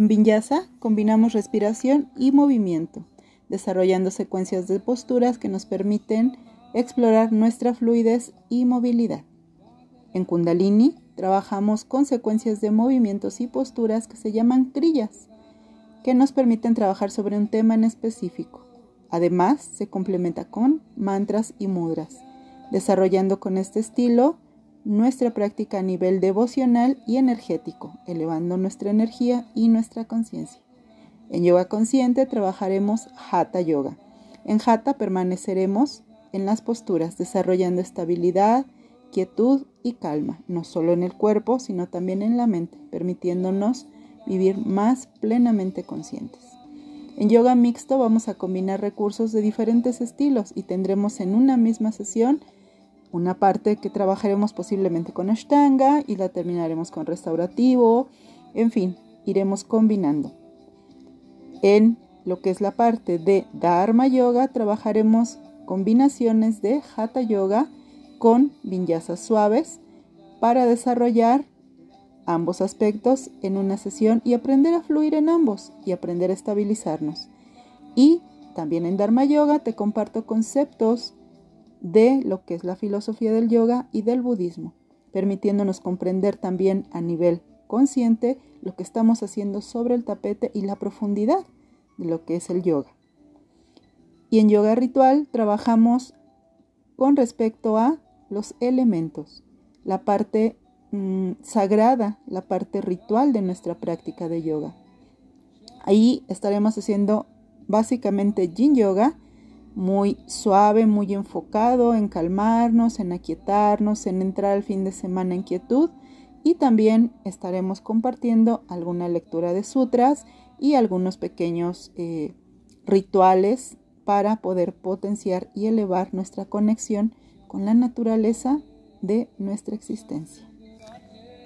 En Vinyasa combinamos respiración y movimiento, desarrollando secuencias de posturas que nos permiten explorar nuestra fluidez y movilidad. En Kundalini trabajamos con secuencias de movimientos y posturas que se llaman crillas, que nos permiten trabajar sobre un tema en específico. Además, se complementa con mantras y mudras, desarrollando con este estilo nuestra práctica a nivel devocional y energético, elevando nuestra energía y nuestra conciencia. En yoga consciente trabajaremos Hatha Yoga. En Hatha permaneceremos en las posturas, desarrollando estabilidad, quietud y calma, no solo en el cuerpo, sino también en la mente, permitiéndonos vivir más plenamente conscientes. En yoga mixto vamos a combinar recursos de diferentes estilos y tendremos en una misma sesión una parte que trabajaremos posiblemente con Ashtanga y la terminaremos con restaurativo, en fin, iremos combinando. En lo que es la parte de Dharma Yoga trabajaremos combinaciones de Hatha Yoga con vinyasas suaves para desarrollar ambos aspectos en una sesión y aprender a fluir en ambos y aprender a estabilizarnos. Y también en Dharma Yoga te comparto conceptos de lo que es la filosofía del yoga y del budismo, permitiéndonos comprender también a nivel consciente lo que estamos haciendo sobre el tapete y la profundidad de lo que es el yoga. Y en yoga ritual trabajamos con respecto a los elementos, la parte mm, sagrada, la parte ritual de nuestra práctica de yoga. Ahí estaremos haciendo básicamente yin yoga, muy suave, muy enfocado en calmarnos, en aquietarnos, en entrar al fin de semana en quietud y también estaremos compartiendo alguna lectura de sutras y algunos pequeños eh, rituales para poder potenciar y elevar nuestra conexión con la naturaleza de nuestra existencia.